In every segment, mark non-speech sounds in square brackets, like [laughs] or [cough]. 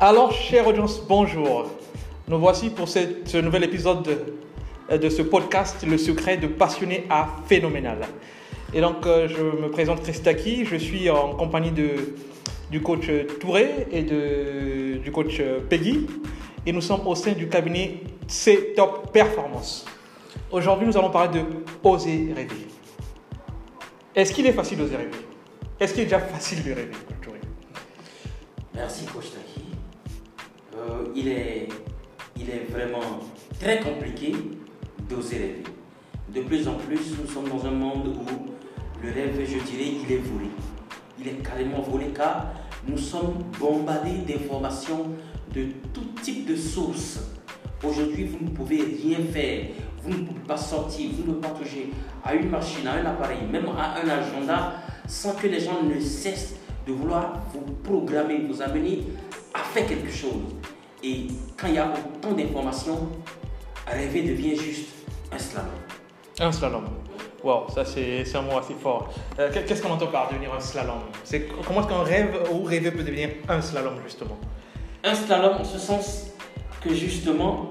Alors, chère audience, bonjour. Nous voici pour ce nouvel épisode de, de ce podcast, Le secret de passionné à phénoménal. Et donc, euh, je me présente Christaki, je suis en compagnie de, du coach Touré et de, du coach Peggy. Et nous sommes au sein du cabinet C Top Performance. Aujourd'hui, nous allons parler de oser rêver. Est-ce qu'il est facile d'oser rêver? Est-ce qu'il est déjà [laughs] facile de rêver, Touré? Merci, Coach. Euh, il, est, il est vraiment très compliqué d'oser rêver. De plus en plus, nous sommes dans un monde où le rêve, je dirais, il est volé. Il est carrément volé car nous sommes bombardés d'informations de tout type de sources. Aujourd'hui, vous ne pouvez rien faire. Vous ne pouvez pas sortir, vous ne pouvez pas toucher à une machine, à un appareil, même à un agenda, sans que les gens ne cessent de vouloir vous programmer, vous amener à faire quelque chose. Et quand il y a autant d'informations, rêver devient juste un slalom. Un slalom. Wow, ça c'est un mot assez fort. Euh, Qu'est-ce qu'on entend par devenir un slalom? Comment est-ce qu'un rêve ou rêver peut devenir un slalom justement? Un slalom en ce sens que justement,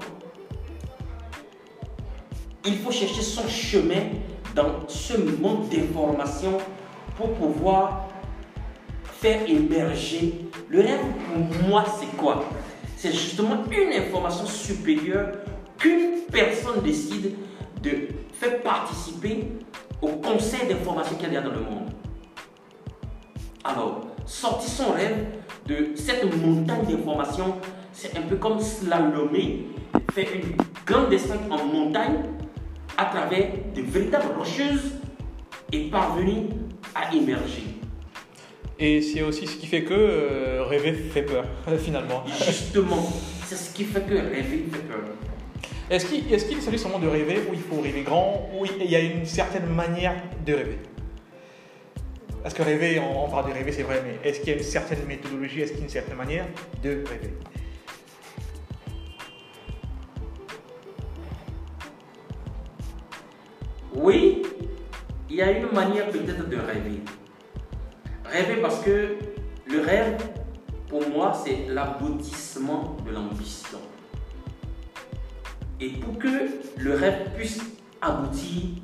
il faut chercher son chemin dans ce monde d'informations pour pouvoir faire émerger. Le rêve, pour moi, c'est quoi? C'est justement une information supérieure qu'une personne décide de faire participer au conseil d'information qu'il y a dans le monde. Alors, sortir son rêve de cette montagne d'informations, c'est un peu comme slalomer, faire une grande descente en montagne à travers de véritables rocheuses et parvenir à émerger. Et c'est aussi ce qui fait que euh, rêver fait peur [laughs] finalement. Justement, c'est ce qui fait que rêver fait peur. Est-ce qu'il est s'agit seulement de rêver ou il faut rêver grand ou il y a une certaine manière de rêver? Parce que rêver, on, on parle de rêver, c'est vrai, mais est-ce qu'il y a une certaine méthodologie, est-ce qu'il y a une certaine manière de rêver? Oui, il y a une manière peut-être de rêver. Rêver parce que le rêve, pour moi, c'est l'aboutissement de l'ambition. Et pour que le rêve puisse aboutir,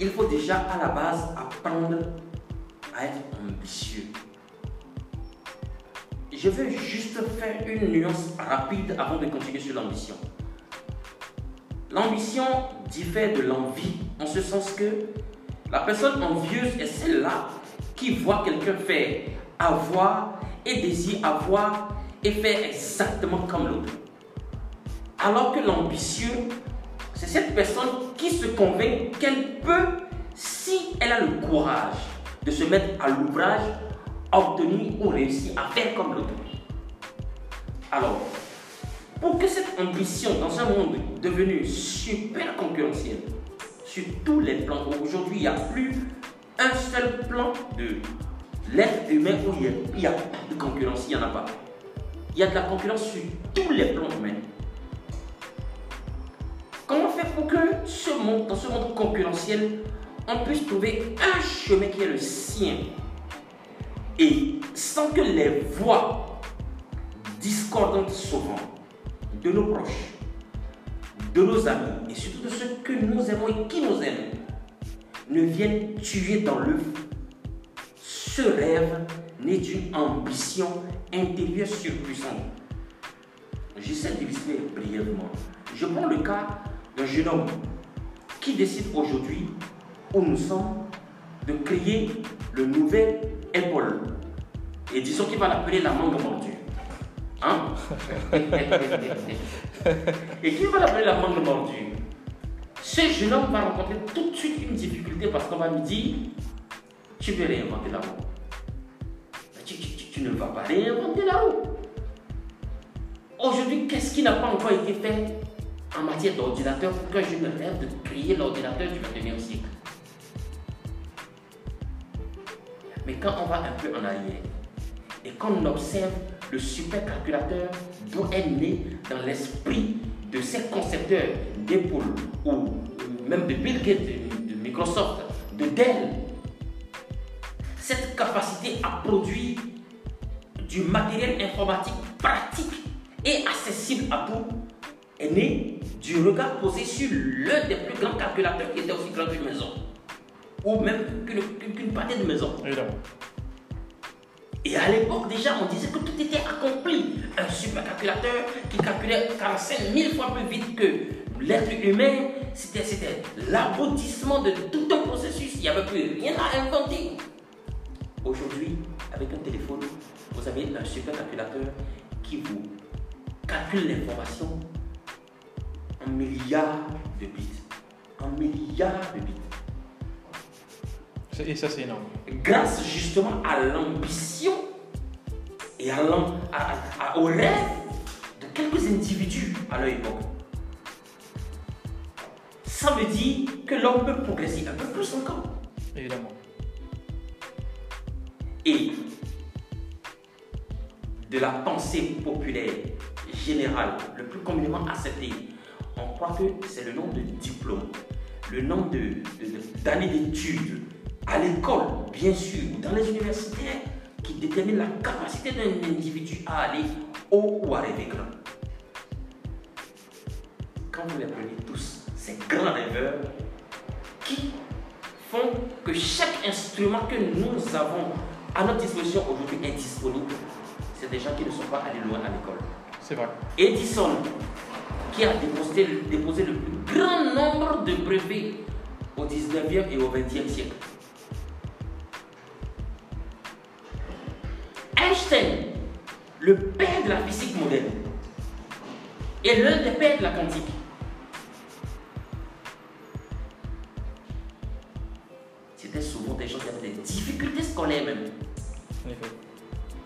il faut déjà à la base apprendre à être ambitieux. Je vais juste faire une nuance rapide avant de continuer sur l'ambition. L'ambition diffère de l'envie en ce sens que la personne envieuse est celle-là qui voit quelqu'un faire, avoir et désire avoir et faire exactement comme l'autre. Alors que l'ambitieux, c'est cette personne qui se convainc qu'elle peut, si elle a le courage de se mettre à l'ouvrage, obtenir ou réussir à faire comme l'autre. Alors, pour que cette ambition dans un monde devenu super concurrentiel, sur tous les plans, aujourd'hui il n'y a plus un seul plan de l'être humain où il n'y a, pas de concurrence, il n'y en a pas. Il y a de la concurrence sur tous les plans humains. Comment faire pour que ce monde, dans ce monde concurrentiel, on puisse trouver un chemin qui est le sien? Et sans que les voix discordantes souvent de nos proches, de nos amis et surtout de ceux que nous aimons et qui nous aiment ne viennent tuer dans l'œuf. Ce rêve naît d'une ambition intérieure surpuissante. J'essaie d'illustrer brièvement. Je prends le cas d'un jeune homme qui décide aujourd'hui, où nous sommes, de créer le nouvel Apple. Et disons qu'il va l'appeler la mangue mordue. Hein? [laughs] Et qui va l'appeler la mangue mordue Ce jeune homme va rencontrer tout de suite une difficulté parce qu'on va lui dire Tu veux réinventer la roue. Tu, tu- ne vas pas réinventer la roue. Aujourd'hui, qu'est-ce qui n'a pas encore été fait en matière d'ordinateur pour que je me rêve de créer l'ordinateur du 21e siècle Mais quand on va un peu en arrière et qu'on observe le supercalculateur d'où est né dans l'esprit de ces concepteurs d'Apple ou même de Bill Gates, de, de Microsoft, de Dell, cette capacité à produire du matériel informatique pratique et accessible à tous est né du regard posé sur l'un des plus grands calculateurs qui était aussi grand qu'une maison. Ou même qu'une partie de maison. Évidemment. Et à l'époque, déjà, on disait que tout était accompli. Un supercalculateur qui calculait 45 000 fois plus vite que l'être humain, c'était l'aboutissement de tout un processus. Il n'y avait plus rien à inventer. Aujourd'hui, avec un téléphone, vous avez un supercalculateur qui vous calcule l'information en milliards de bits. En milliards de bits. Et ça, c'est énorme. grâce justement à l'ambition et à l'am- à- à- au rêve de quelques individus à leur époque. Ça veut dire que l'homme peut progresser un peu plus encore. Évidemment. Et de la pensée populaire générale, le plus communément accepté, on croit que c'est le nombre de diplômes, le nombre de- de- de- d'années d'études à l'école, bien sûr, ou dans les universités, qui détermine la capacité d'un individu à aller haut ou à rêver grand. Quand vous les prenez tous, ces grands rêveurs qui font que chaque instrument que nous avons à notre disposition aujourd'hui est disponible, c'est des gens qui ne sont pas allés loin à l'école. C'est vrai. Edison, qui a déposé, déposé le plus grand nombre de brevets au 19e et au 20e siècle. Einstein, le père de la physique moderne, est l'un des pères de la quantique.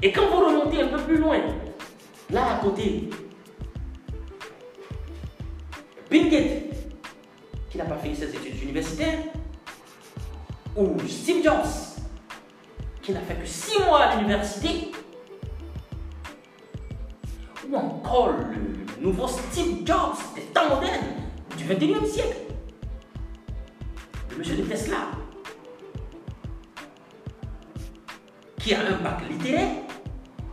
Et quand vous remontez un peu plus loin, là à côté, Bill Gates, qui n'a pas fait ses études universitaires, ou Steve Jobs, qui n'a fait que 6 mois à l'université, ou encore le nouveau Steve Jobs des temps modernes du 21e siècle, le monsieur de Tesla, qui a un bac littéraire,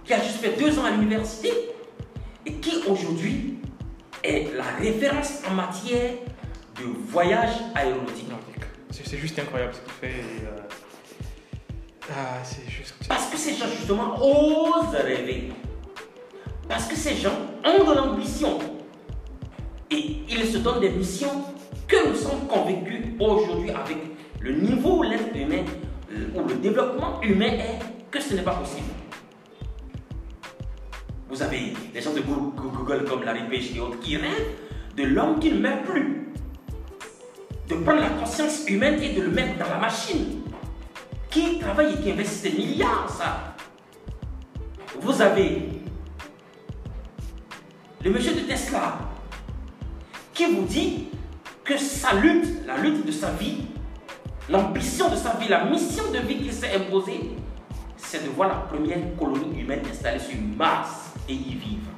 qui a juste fait deux ans à l'université et qui aujourd'hui est la référence en matière de voyage aéronautique. C'est juste incroyable ce qu'il fait. et, euh, Ah, c'est juste. Parce que ces gens justement osent rêver. Parce que ces gens ont de l'ambition. Et ils se donnent des missions que nous sommes convaincus aujourd'hui avec le niveau où l'être humain, euh, où le développement humain est, que ce n'est pas possible. Vous avez des gens de Goo- Goo- Google comme Larry Page et autres qui rêvent de l'homme qui ne meurt plus. De prendre la conscience humaine et de le mettre dans la machine. Qui travaille et qui investit des milliards, ça? Vous avez le monsieur de Tesla qui vous dit que sa lutte, la lutte de sa vie, l'ambition de sa vie, la mission de vie qu'il s'est imposée, c'est de voir la première colonie humaine installée sur Mars et y vivre.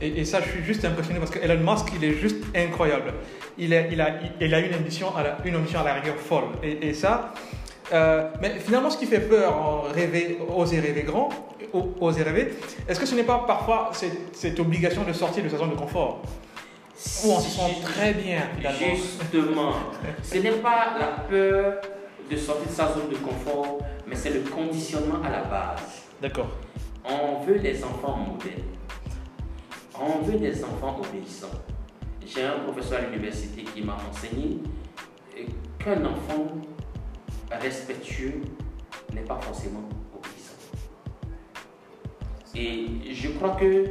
Et, et ça, je suis juste impressionné parce que Elon Musk, il est juste incroyable. Il a, il a, il a une ambition à la, une ambition à la rigueur folle. Et, et ça, euh, mais finalement, ce qui fait peur rêver, oser rêver grand, oser rêver, est-ce que ce n'est pas parfois cette, cette obligation de sortir de sa zone de confort? Où on se sent très bien. Justement, ce n'est pas la peur de sortir de sa zone de confort, mais c'est le conditionnement à la base. D'accord. On veut des enfants modèles. On veut des enfants obéissants. J'ai un professeur à l'université qui m'a enseigné qu'un enfant respectueux n'est pas forcément obéissant. Et je crois que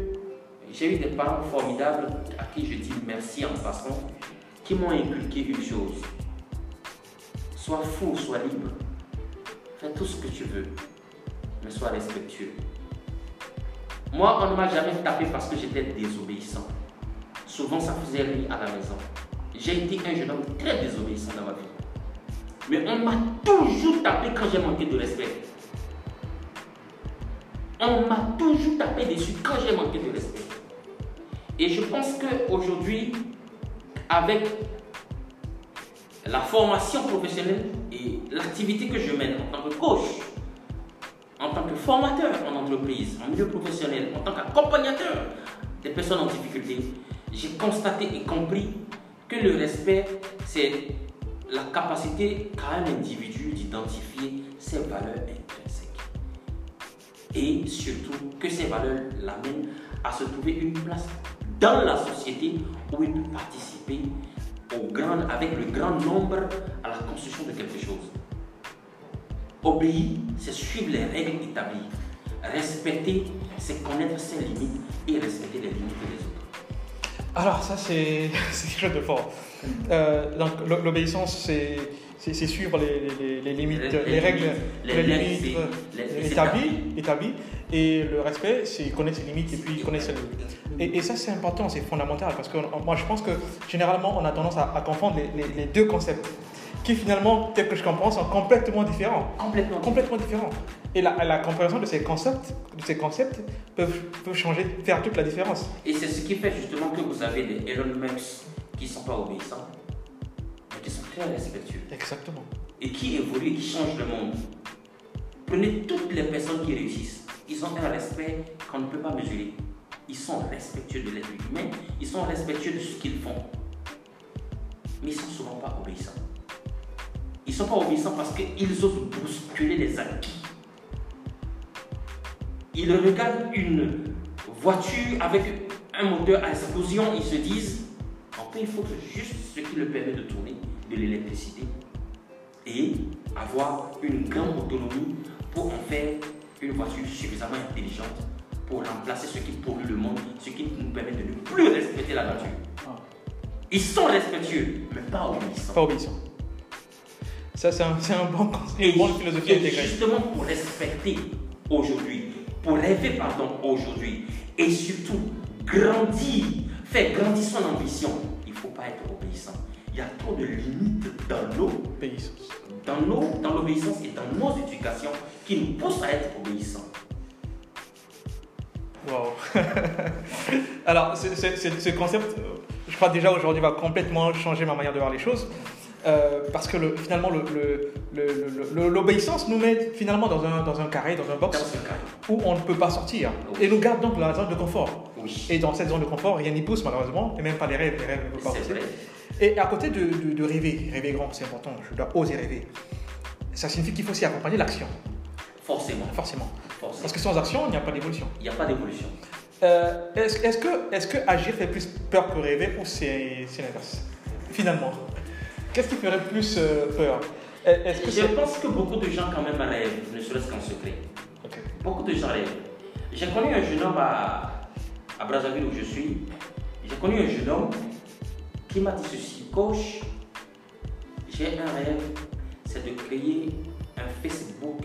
j'ai eu des parents formidables à qui je dis merci en passant, qui m'ont inculqué une chose. Sois fou, sois libre. Fais tout ce que tu veux, mais sois respectueux. Moi, on ne m'a jamais tapé parce que j'étais désobéissant. Souvent, ça faisait rire à la maison. J'ai été un jeune homme très désobéissant dans ma vie. Mais on m'a toujours tapé quand j'ai manqué de respect. On m'a toujours tapé dessus quand j'ai manqué de respect. Et je pense qu'aujourd'hui, avec la formation professionnelle et l'activité que je mène en tant que coach, en tant que formateur en entreprise, en milieu professionnel, en tant qu'accompagnateur des personnes en difficulté, j'ai constaté et compris que le respect, c'est la capacité qu'a un individu d'identifier ses valeurs intrinsèques. Et surtout que ces valeurs l'amènent à se trouver une place dans la société où il peut participer au grand, avec le grand nombre à la construction de quelque chose. Obéir, c'est suivre les règles établies. Respecter, c'est connaître ses limites et respecter les limites des autres. Alors ça c'est [laughs] quelque chose de fort. Euh, donc l'o- l'obéissance c'est c'est suivre les, les- les limites, Les- les, les règles, les limites euh, établies, établies. Et le respect c'est connaître ses limites et puis connaître ses limites. Et, et ça c'est important, c'est fondamental parce que moi je pense que généralement on a tendance à, à confondre les, les- les deux concepts qui finalement, tel que je comprends, sont complètement différents. Complètement. Complètement différents. Et la, la compréhension de ces concepts, de ces concepts peuvent, peuvent changer, faire toute la différence. Et c'est ce qui fait justement que vous avez des Elon Musk qui ne sont pas obéissants, mais qui sont très respectueux Exactement. et qui évoluent qui changent le monde. Prenez toutes les personnes qui réussissent. Ils ont un respect qu'on ne peut pas mesurer. Ils sont respectueux de l'être humain, ils sont respectueux de ce qu'ils font. Mais ils ne sont souvent pas obéissants. Ils ne sont pas obéissants parce qu'ils osent bousculer les acquis. Ils regardent une voiture avec un moteur à explosion, ils se disent, en fait, il faut juste ce qui le permet de tourner, de l'électricité, et avoir une grande autonomie pour en faire une voiture suffisamment intelligente pour remplacer ce qui pollue le monde, ce qui nous permet de ne plus respecter la nature. Ah. Ils sont respectueux, mais pas obéissants. Pas obéissant. Ça, c'est un, bon une bonne philosophie et intégrée. justement pour respecter aujourd'hui, pour rêver pardon aujourd'hui, et surtout grandir, faire grandir son ambition, il ne faut pas être obéissant. Il y a trop de limites dans nos, Obéissance. Dans nos, dans l'obéissance et dans nos éducations qui nous poussent à être obéissants. Wow. [laughs] Alors, ce, ce- ce- ce concept, euh, je crois déjà aujourd'hui, va complètement changer ma manière de voir les choses. Euh, parce que le- finalement, le- le- le- l'obéissance nous met finalement dans un, dans un carré, dans un box où on ne peut pas sortir. Et nous garde donc dans la zone de confort. oui, Et dans cette zone de confort, rien n'y pousse malheureusement, et même pas les rêves, les rêves ne peuvent pas c'est pousser. Et à côté de, de- de rêver, rêver grand, c'est important, je dois oser rêver. Ça signifie qu'il faut aussi accompagner l'action, Forcément, forcément. forcément. Parce que sans action, il n'y a pas d'évolution. Il n'y a pas d'évolution. Euh, est-ce, que, est-ce que agir fait plus peur que rêver ou c'est, l'inverse? Finalement, qu'est-ce qui ferait plus euh, peur? Est-ce que Je pense que beaucoup de gens quand même rêvent, ne serait-ce qu'en secret. Beaucoup de gens rêvent. J'ai connu un jeune homme à, à Brazzaville où je suis. J'ai connu un jeune homme qui m'a dit ceci. Coach, j'ai un rêve, c'est de créer un Facebook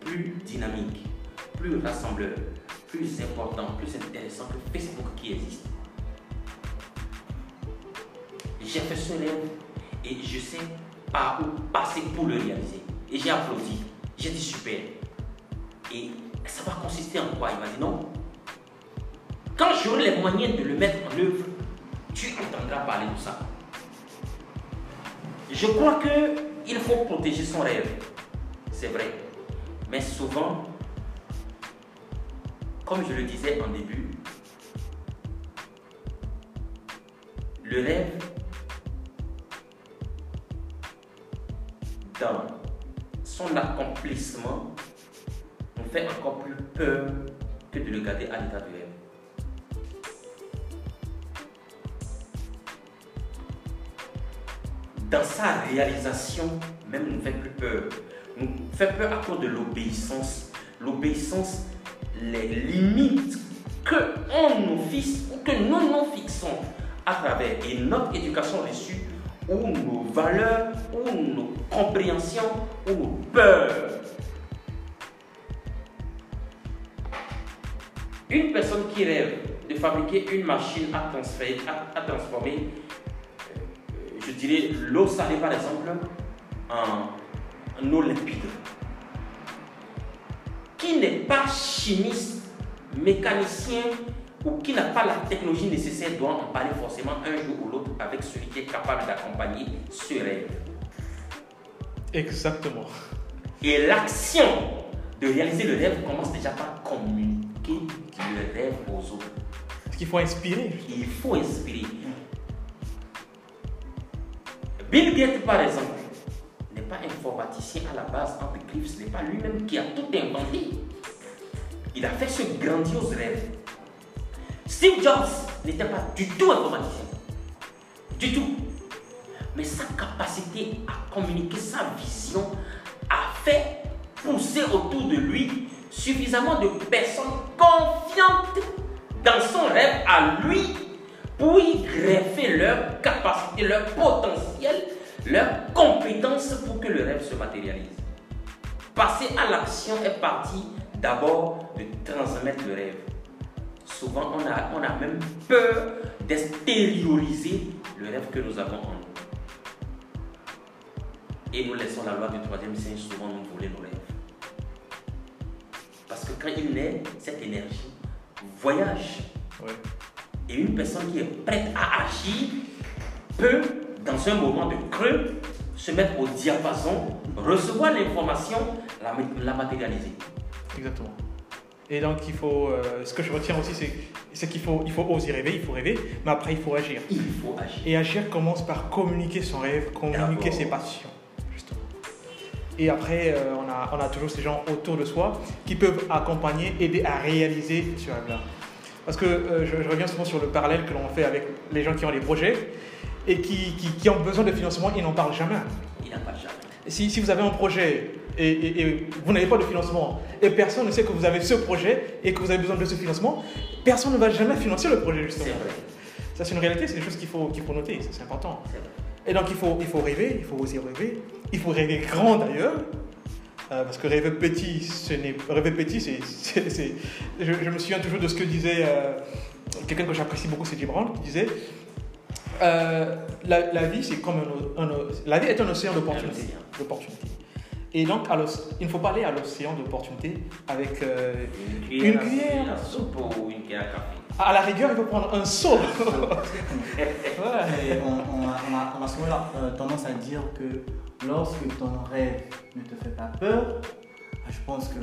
plus dynamique, plus rassembleur, plus important, plus intéressant que Facebook qui existe. J'ai fait ce rêve et je sais par où passer pour le réaliser. Et j'ai applaudi. J'ai dit super. Et ça va consister en quoi? Il m'a dit non. Quand j'aurai les moyens de le mettre en œuvre, tu parler de ça. Je crois que il faut protéger son rêve. C'est vrai. Mais souvent, comme je le disais en début, le rêve, dans son accomplissement, nous fait encore plus peur que de le garder à l'état de rêve. Dans sa réalisation, même nous fait plus peur. Nous fait peur à cause de l'obéissance. L'obéissance, les limites que on nous fixe ou que nous nous fixons à travers notre éducation reçue ou nos valeurs ou nos compréhensions ou nos peurs. Une personne qui rêve de fabriquer une machine à à, transformer, je dirais, l'eau salée par exemple, en, en eau limpide, qui n'est pas chimiste, mécanicien ou qui n'a pas la technologie nécessaire doit en parler forcément un jour ou l'autre avec celui qui est capable d'accompagner ce rêve. Exactement. Et l'action de réaliser le rêve commence déjà par communiquer le rêve aux autres. Parce qu'il faut inspirer. Il faut inspirer. Bill Gates, par exemple, n'est pas informaticien à la base griffes, ce n'est pas lui-même qui a tout inventé. Il a fait ce grandiose rêve. Steve Jobs n'était pas du tout informaticien. Du tout. Mais sa capacité à communiquer sa vision a fait pousser autour de lui suffisamment de personnes confiantes dans son rêve à lui pour y greffer leur capacité, leur potentiel, leurs compétences pour que le rêve se matérialise. Passer à l'action est parti d'abord de transmettre le rêve. Souvent, on a, on a même peur d'extérioriser le rêve que nous avons en nous. Et nous laissons la loi du troisième signe souvent nous voler nos rêves. Parce que quand il naît, cette énergie voyage. Et une personne qui est prête à agir peut, dans un moment de creux, se mettre au diapason, recevoir l'information, la, la matérialiser. Exactement. Et donc, il faut, euh, ce que je retiens aussi, c'est qu'il faut, il faut oser rêver, il faut rêver, mais après, il faut agir. Il faut agir. Et agir commence par communiquer son rêve, communiquer ses passions. Justement. Et après, euh, on, a, on a toujours ces gens autour de soi qui peuvent accompagner, aider à réaliser ce rêve-là. Parce que euh, je, reviens souvent sur le parallèle que l'on fait avec les gens qui ont des projets et qui, qui, qui ont besoin de financement, ils n'en parlent jamais. Ils n'en parlent jamais. Si, si vous avez un projet et, vous n'avez pas de financement et personne ne sait que vous avez ce projet et que vous avez besoin de ce financement, personne ne va jamais financer le projet justement. C'est vrai. Ça c'est une réalité, c'est des choses qu'il faut, qu'il faut noter, c'est important. Et donc il faut, il faut rêver, il faut oser rêver, il faut rêver grand d'ailleurs. Euh, parce que rêver petit, ce n'est rêver petit, c'est, je, je, me souviens toujours de ce que disait euh, quelqu'un que j'apprécie beaucoup, c'est Gibran, qui disait euh, la, la, vie, c'est comme un, un, la vie est un océan d'opportunités. Et donc, il ne faut pas aller à l'océan d'opportunités avec euh, une cuillère, à soupe ou une cuillère à café. À la rigueur, il faut prendre un seau. [laughs] ouais. on, on, a, souvent tendance à dire que lorsque ton rêve ne te fait pas peur, je pense que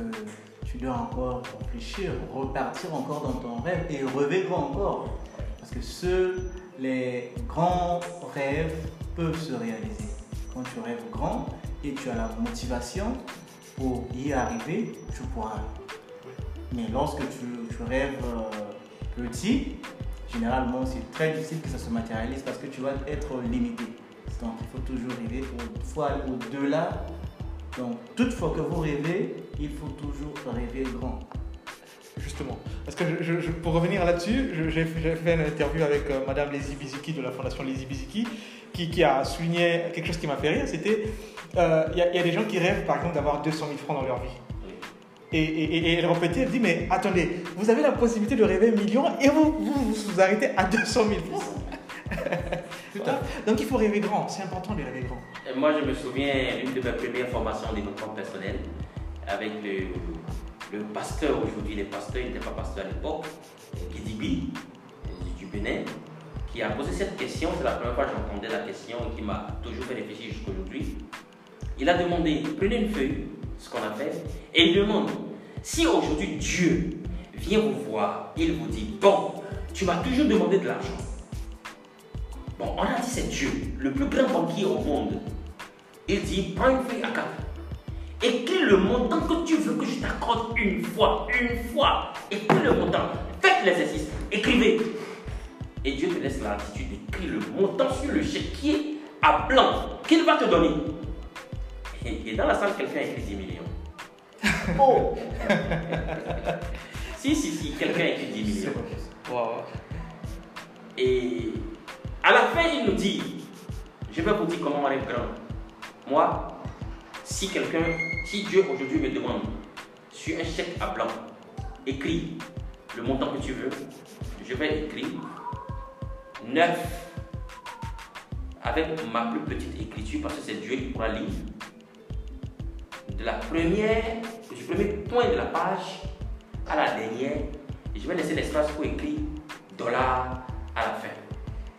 tu dois encore réfléchir, repartir encore dans ton rêve et grand encore. Parce que seuls les grands rêves peuvent se réaliser. Quand tu rêves grand, et tu as la motivation pour y arriver, tu pourras. Mais lorsque tu, rêves euh, petit, généralement c'est très difficile que ça se matérialise parce que tu vas être limité. Donc il faut toujours rêver, il au-delà. Donc toutefois que vous rêvez, il faut toujours rêver grand. Justement. Parce que pour revenir là-dessus, j'ai fait une interview avec euh, Madame Lizzie Biziki de la Fondation Lizzie Biziki qui, a souligné quelque chose qui m'a fait rire. C'était il euh, y, a des gens qui rêvent, par exemple, d'avoir 200 000 francs dans leur vie. Et, et, et, elle répétait, elle dit, mais attendez, vous avez la possibilité de rêver un million et vous vous, vous, arrêtez à 200 000 francs. Donc il faut rêver grand, c'est important de rêver grand. moi je me souviens d'une de mes premières formations en développement personnel avec le, le pasteur aujourd'hui, les pasteurs, il n'était pas pasteur à l'époque, Gidibi, du Bénin, qui a posé cette question. C'est la première fois que j'entendais la question et qui m'a toujours fait réfléchir jusqu'à aujourd'hui. Il a demandé, prenez une feuille, ce qu'on a fait, et il demande, si aujourd'hui Dieu vient vous voir, il vous dit, bon, tu m'as toujours demandé de l'argent. Bon, on a dit c'est Dieu, le plus grand banquier au monde. Il dit, prends une feuille à quatre. Écris le montant que tu veux que je t'accorde une fois, une fois? Écris le montant? Faites l'exercice. Écrivez. Et Dieu te laisse l'attitude d'écrire le montant sur le chéquier à blanc qu'il va te donner. Et, dans la salle, quelqu'un a écrit 10 millions. Oh [laughs] Si, si, si, quelqu'un a écrit 10 millions. Et à la fin, il nous dit, je vais vous dire comment on est grand. Moi, si quelqu'un, si Dieu aujourd'hui me demande sur un chèque à blanc, écris le montant que tu veux, je vais écrire 9 avec ma plus petite écriture parce que c'est Dieu qui pourra lire de la première, du premier point de la page à la dernière, et je vais laisser l'espace pour écrire dollar à la fin,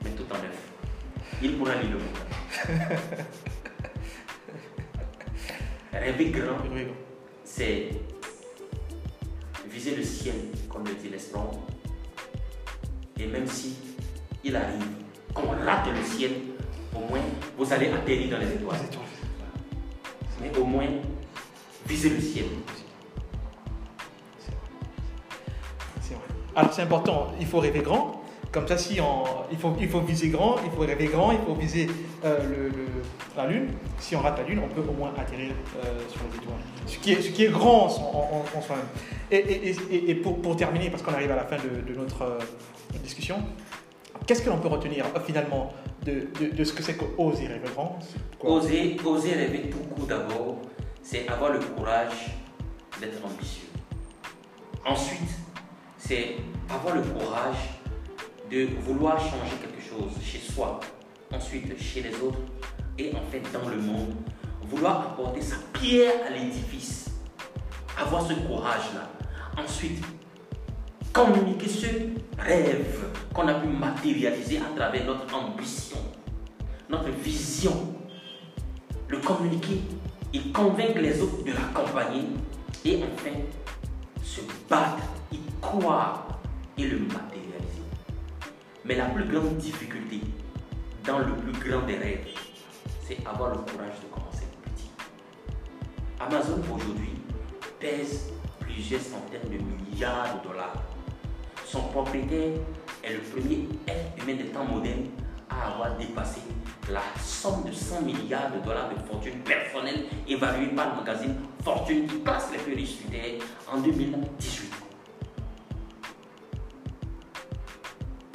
mais tout en neuf. Il pourra lire le mot. [laughs] Rêver grand, c'est êtes inespérant. Et même si il arrive qu'on rate le ciel, au moins vous allez atterrir dans les étoiles. Mais au moins, visez le ciel. C'est vrai. Alors c'est important, il faut rêver grand. Comme ça, si on, il, faut, il faut viser grand, il faut rêver grand, il faut viser euh, le- le- la Lune. Si on rate la Lune, on peut au moins atterrir euh, sur les étoiles. Ce qui est, ce qui est grand en, en- en- en soi-même. Et, et- et- et pour, pour terminer, parce qu'on arrive à la fin de, de notre euh, discussion, qu'est-ce que l'on peut retenir euh, finalement de, de- de ce que c'est qu'oser rêver grand? Oser, oser rêver tout court d'abord, c'est avoir le courage d'être ambitieux. Ensuite, c'est avoir le courage de vouloir changer quelque chose chez soi, ensuite chez les autres et en fait dans le monde. Vouloir apporter sa pierre à l'édifice. Avoir ce courage-là. Ensuite, communiquer ce rêve qu'on a pu matérialiser à travers notre ambition, notre vision le communiquer et convaincre les autres de l'accompagner et enfin se battre, y croire et le matérialiser. Mais la plus grande difficulté dans le plus grand des rêves, c'est avoir le courage de commencer petit. Amazon aujourd'hui pèse plusieurs centaines de milliards de dollars. Son propriétaire est le premier être humain des temps modernes à avoir dépassé la somme de 100 milliards de dollars de fortune personnelle évaluée par le magazine Fortune qui classe les plus riches sur Terre en 2018.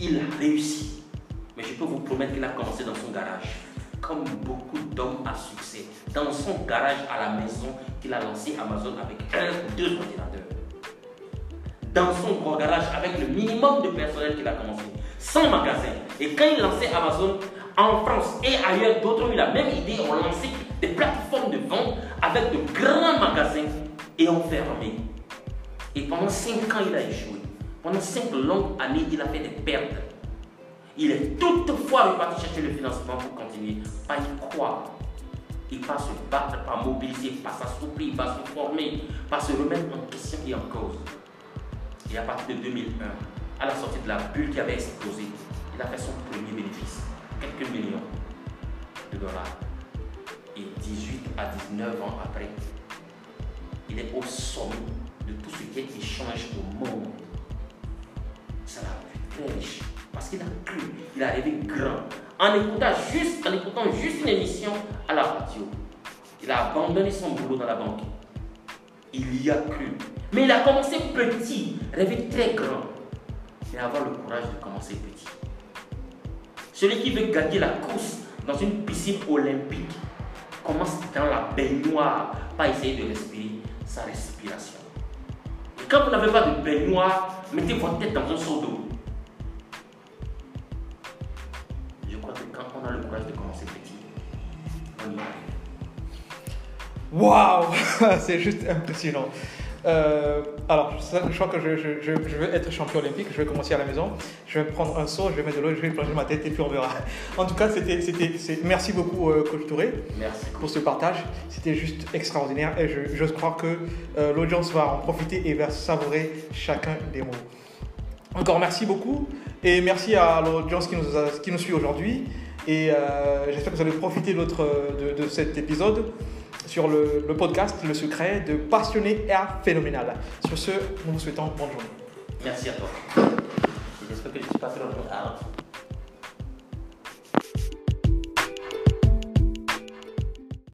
Il a réussi, mais je peux vous promettre qu'il a commencé dans son garage, comme beaucoup d'hommes à succès, dans son garage à la maison qu'il a lancé Amazon avec un ou deux ordinateurs dans son gros garage avec le minimum de personnel qu'il a commencé, sans magasin. Et quand il lançait Amazon en France et ailleurs, d'autres ont eu la même idée, ont lancé des plateformes de vente avec de grands magasins et ont fermé. Et pendant 5 ans, il a échoué. Pendant 5 longues années, il a fait des pertes. Il est toutefois reparti chercher le financement pour continuer, pas y croire. Il va se battre, par mobiliser, par s'assouplir, va se former, par se remettre en question et en cause. Et à partir de 2001, à la sortie de la bulle qui avait explosé, il a fait son premier bénéfice, quelques millions de dollars. Et 18 à 19 ans après, il est au sommet de tout ce qui est échange au monde. Ça l'a très riche parce qu'il a cru, il a rêvé grand. En écoutant juste, en écoutant juste une émission à la radio, il a abandonné son boulot dans la banque. Il y a cru. Mais il a commencé petit, rêvé très grand. Mais avoir le courage de commencer petit. Celui qui veut gagner la course dans une piscine olympique commence dans la baignoire, pas essayer de respirer sa respiration. Et quand vous n'avez pas de baignoire, mettez votre tête dans un seau d'eau. Je crois que quand on a le courage de commencer petit, on y arrive. Waouh [laughs] C'est juste impressionnant. Euh, alors, je crois que je, je- je- je veux être champion olympique. Je vais commencer à la maison. Je vais prendre un saut, je vais mettre de l'eau, je vais plonger ma tête et puis on verra. En tout cas, c'était, merci beaucoup, euh, Coach Touré, Merci. pour ce partage. C'était juste extraordinaire et je, j'ose croire que euh, l'audience va en profiter et va savourer chacun des mots. Encore merci beaucoup et merci à l'audience qui nous, a- qui nous suit aujourd'hui. Et j'espère que vous allez profiter de cet épisode sur le, podcast Le secret de passionné et phénoménal. Sur ce, nous vous souhaitons bonne journée. Merci à toi. J'espère que je ne pas.